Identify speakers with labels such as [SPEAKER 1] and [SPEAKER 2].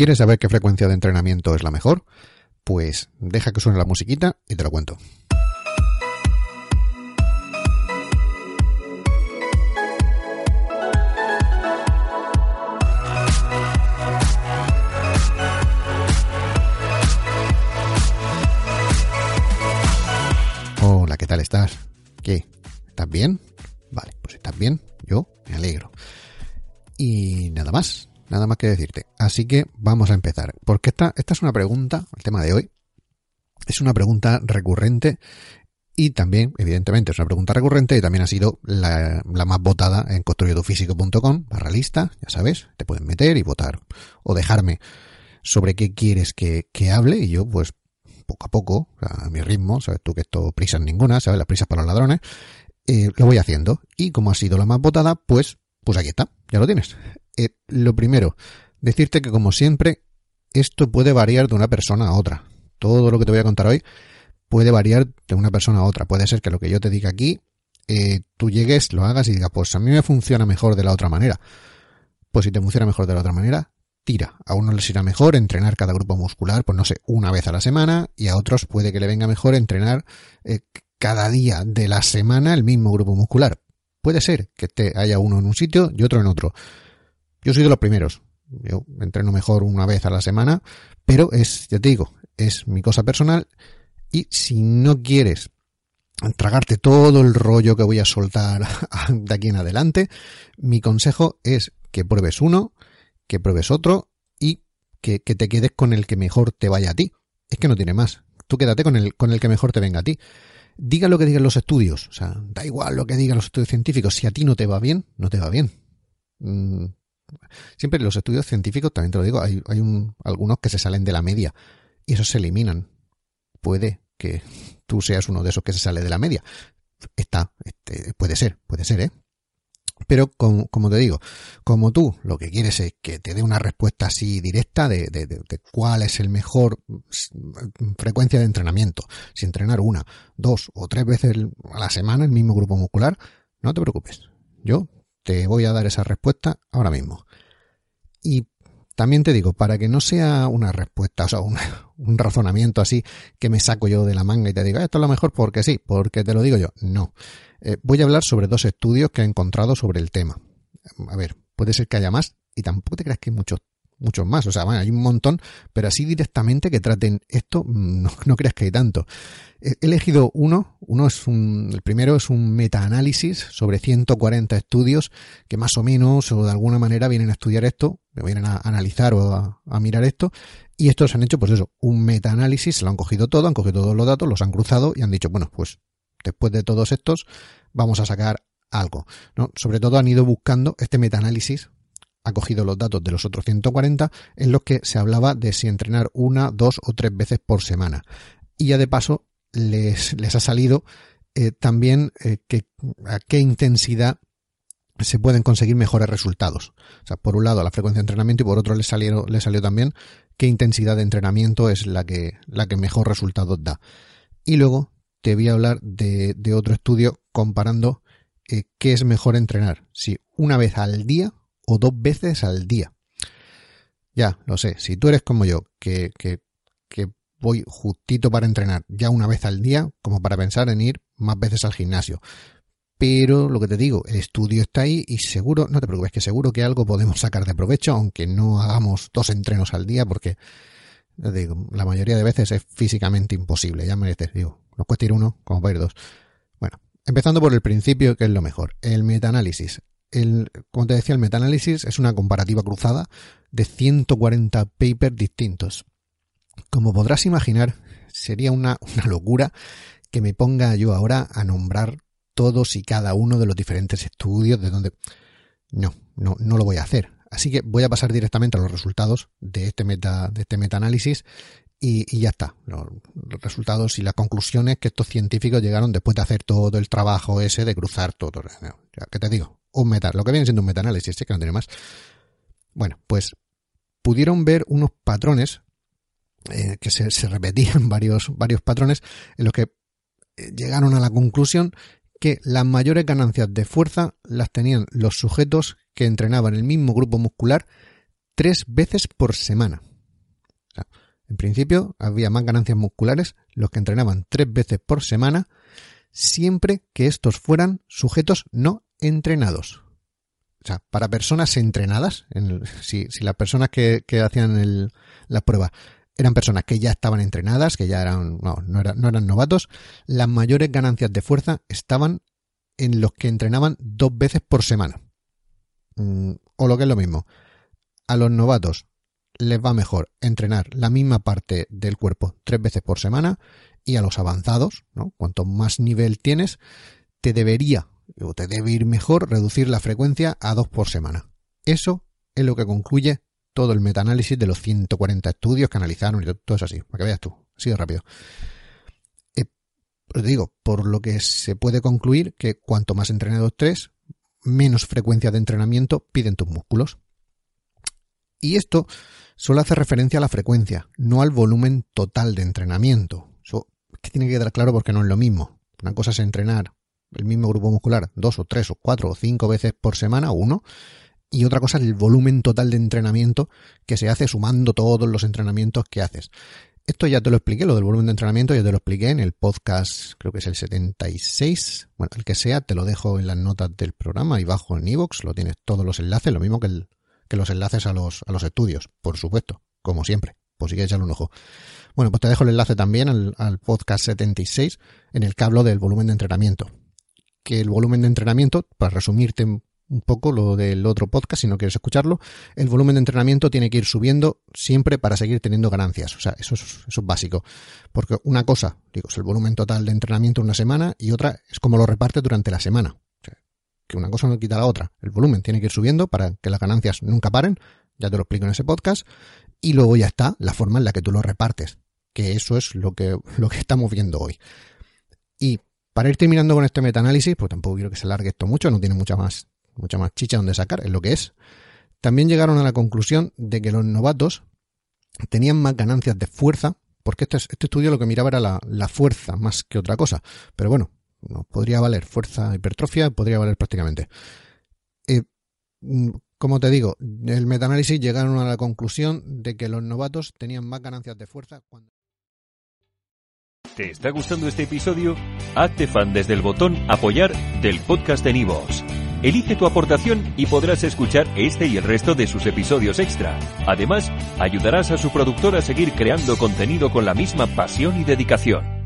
[SPEAKER 1] ¿Quieres saber qué frecuencia de entrenamiento es la mejor? Pues deja que suene la musiquita y te lo cuento. Nada más que decirte. Así que vamos a empezar. Porque esta, esta es una pregunta, el tema de hoy, es una pregunta recurrente y también, evidentemente, es una pregunta recurrente y también ha sido la, más votada en construyedufísico.com, barra lista, ya sabes, te pueden meter y votar o dejarme sobre qué quieres que, hable y yo pues poco a poco, a mi ritmo, sabes tú que esto prisas ninguna, sabes, las prisas para los ladrones, eh, lo voy haciendo y como ha sido la más votada, pues, pues aquí está, ya lo tienes. Eh, lo primero, decirte que como siempre, esto puede variar de una persona a otra. Todo lo que te voy a contar hoy puede variar de una persona a otra. Puede ser que lo que yo te diga aquí, eh, tú llegues, lo hagas y digas, pues a mí me funciona mejor de la otra manera. Pues si te funciona mejor de la otra manera, tira. A uno les irá mejor entrenar cada grupo muscular, pues no sé, una vez a la semana, y a otros puede que le venga mejor entrenar eh, cada día de la semana el mismo grupo muscular. Puede ser que te haya uno en un sitio y otro en otro. Yo soy de los primeros. Yo entreno mejor una vez a la semana, pero es, ya te digo, es mi cosa personal y si no quieres tragarte todo el rollo que voy a soltar de aquí en adelante, mi consejo es que pruebes uno, que pruebes otro y que, te quedes con el que mejor te vaya a ti. Es que no tiene más. Tú quédate con el, con el que mejor te venga a ti. Diga lo que digan los estudios. O sea, da igual lo que digan los estudios científicos. Si a ti no te va bien, no te va bien. Mm, siempre los estudios científicos, también te lo digo, hay, hay algunos que se salen de la media y esos se eliminan. Puede que tú seas uno de esos que se sale de la media. Está, este, puede ser, puede ser, ¿eh? Pero como, te digo, como tú lo que quieres es que te dé una respuesta así directa de, de, de, cuál es el mejor frecuencia de entrenamiento, si entrenar una, dos o tres veces a la semana el mismo grupo muscular, no te preocupes. Yo te voy a dar esa respuesta ahora mismo. Y también te digo, para que no sea una respuesta, o sea, un, razonamiento así que me saco yo de la manga y te digo, esto es lo mejor porque sí, porque te lo digo yo. No. Eh, voy a hablar sobre dos estudios que he encontrado sobre el tema. A ver, puede ser que haya más y tampoco te creas que hay muchos muchos más. O sea, bueno, hay un montón, pero así directamente que traten esto, mm, no, creas que hay tanto. He elegido uno, uno es un, el primero es un metaanálisis sobre 140 estudios que más o menos o de alguna manera vienen a estudiar esto, vienen a analizar o a, mirar esto, y estos han hecho, pues eso, un metaanálisis, lo han cogido todo, han cogido todos los datos, los han cruzado y han dicho, bueno, pues después de todos estos, vamos a sacar algo. ¿no? Sobre todo han ido buscando este metaanálisis ha cogido los datos de los otros 140 en los que se hablaba de si entrenar una, dos o tres veces por semana. Y ya de paso les, les ha salido eh, también eh, que, a qué intensidad se pueden conseguir mejores resultados. O sea, por un lado la frecuencia de entrenamiento y por otro le, salieron, le salió también qué intensidad de entrenamiento es la que, la que mejor resultados da. Y luego te voy a hablar de, de otro estudio comparando eh, qué es mejor entrenar, si una vez al día o dos veces al día. Ya, lo sé, si tú eres como yo, que, que, que voy justito para entrenar ya una vez al día, como para pensar en ir más veces al gimnasio. Pero lo que te digo, el estudio está ahí y seguro, no te preocupes, que seguro que algo podemos sacar de provecho, aunque no hagamos dos entrenos al día, porque la mayoría de veces es físicamente imposible. Ya me digo, nos cuesta ir uno como para ir dos. Bueno, empezando por el principio, que es lo mejor, el metaanálisis el, como te decía, el metaanálisis es una comparativa cruzada de 140 papers distintos. Como podrás imaginar, sería una, una locura que me ponga yo ahora a nombrar todos y cada uno de los diferentes estudios de donde... No, no, no lo voy a hacer. Así que voy a pasar directamente a los resultados de este meta, de este metaanálisis y, ya está. Los, resultados y las conclusiones que estos científicos llegaron después de hacer todo el trabajo ese de cruzar todo. ¿Qué te digo? un meta, lo que viene siendo un metaanálisis, que no tiene más. Bueno, pues pudieron ver unos patrones eh, que se, repetían varios, varios patrones en los que eh, llegaron a la conclusión que las mayores ganancias de fuerza las tenían los sujetos que entrenaban el mismo grupo muscular tres veces por semana. En principio, había más ganancias musculares los que entrenaban tres veces por semana, siempre que estos fueran sujetos no entrenados. O sea, para personas entrenadas, si, las personas que, hacían el, las pruebas eran personas que ya estaban entrenadas, que ya eran, no, no, eran novatos, las mayores ganancias de fuerza estaban en los que entrenaban dos veces por semana. Mm, o lo que es lo mismo, a los novatos les va mejor entrenar la misma parte del cuerpo tres veces por semana y a los avanzados, ¿no? Cuanto más nivel tienes, te debería o te debe ir mejor reducir la frecuencia a dos por semana. Eso es lo que concluye todo el metaanálisis de los 140 estudios que analizaron y todo eso así, para que veas tú, así rápido. Eh, os digo, por lo que se puede concluir que cuanto más entrenado estés, menos frecuencia de entrenamiento piden tus músculos. Y esto solo hace referencia a la frecuencia, no al volumen total de entrenamiento. Eso que tiene que quedar claro porque no es lo mismo. Una cosa es entrenar el mismo grupo muscular dos o tres o cuatro o cinco veces por semana, uno, y otra cosa es el volumen total de entrenamiento que se hace sumando todos los entrenamientos que haces. Esto ya te lo expliqué, lo del volumen de entrenamiento, ya te lo expliqué en el podcast, creo que es el 76. Bueno, el que sea, te lo dejo en las notas del programa y bajo en iVoox, lo tienes todos los enlaces, lo mismo que, el, que los enlaces a los, a los estudios, por supuesto, como siempre, pues si quieres echarle un ojo. Bueno, pues te dejo el enlace también al, al podcast 76 en el que hablo del volumen de entrenamiento. Que el volumen de entrenamiento, para resumirte un poco lo del otro podcast si no quieres escucharlo, el volumen de entrenamiento tiene que ir subiendo siempre para seguir teniendo ganancias. O sea, eso es, eso es básico. Porque una cosa, digo, es el volumen total de entrenamiento una semana y otra es como lo reparte durante la semana. Que una cosa no quita la otra. El volumen tiene que ir subiendo para que las ganancias nunca paren. Ya te lo explico en ese podcast. Y luego ya está la forma en la que tú lo repartes. Que eso es lo que, lo que estamos viendo hoy. Y para ir terminando con este metaanálisis, pues tampoco quiero que se alargue esto mucho, no tiene mucha más mucha más chicha donde sacar, es lo que es. También llegaron a la conclusión de que los novatos tenían más ganancias de fuerza, porque este, este estudio lo que miraba era la, fuerza más que otra cosa. Pero bueno, no, podría valer fuerza hipertrofia, podría valer prácticamente. Eh, mm, como te digo, el metaanálisis llegaron a la conclusión de que los novatos tenían más ganancias de fuerza cuando...
[SPEAKER 2] ¿Te está gustando este episodio? Hazte fan desde el botón apoyar del podcast de Nivos. Elige tu aportación y podrás escuchar este y el resto de sus episodios extra. Además, ayudarás a su productor a seguir creando contenido con la misma pasión y dedicación.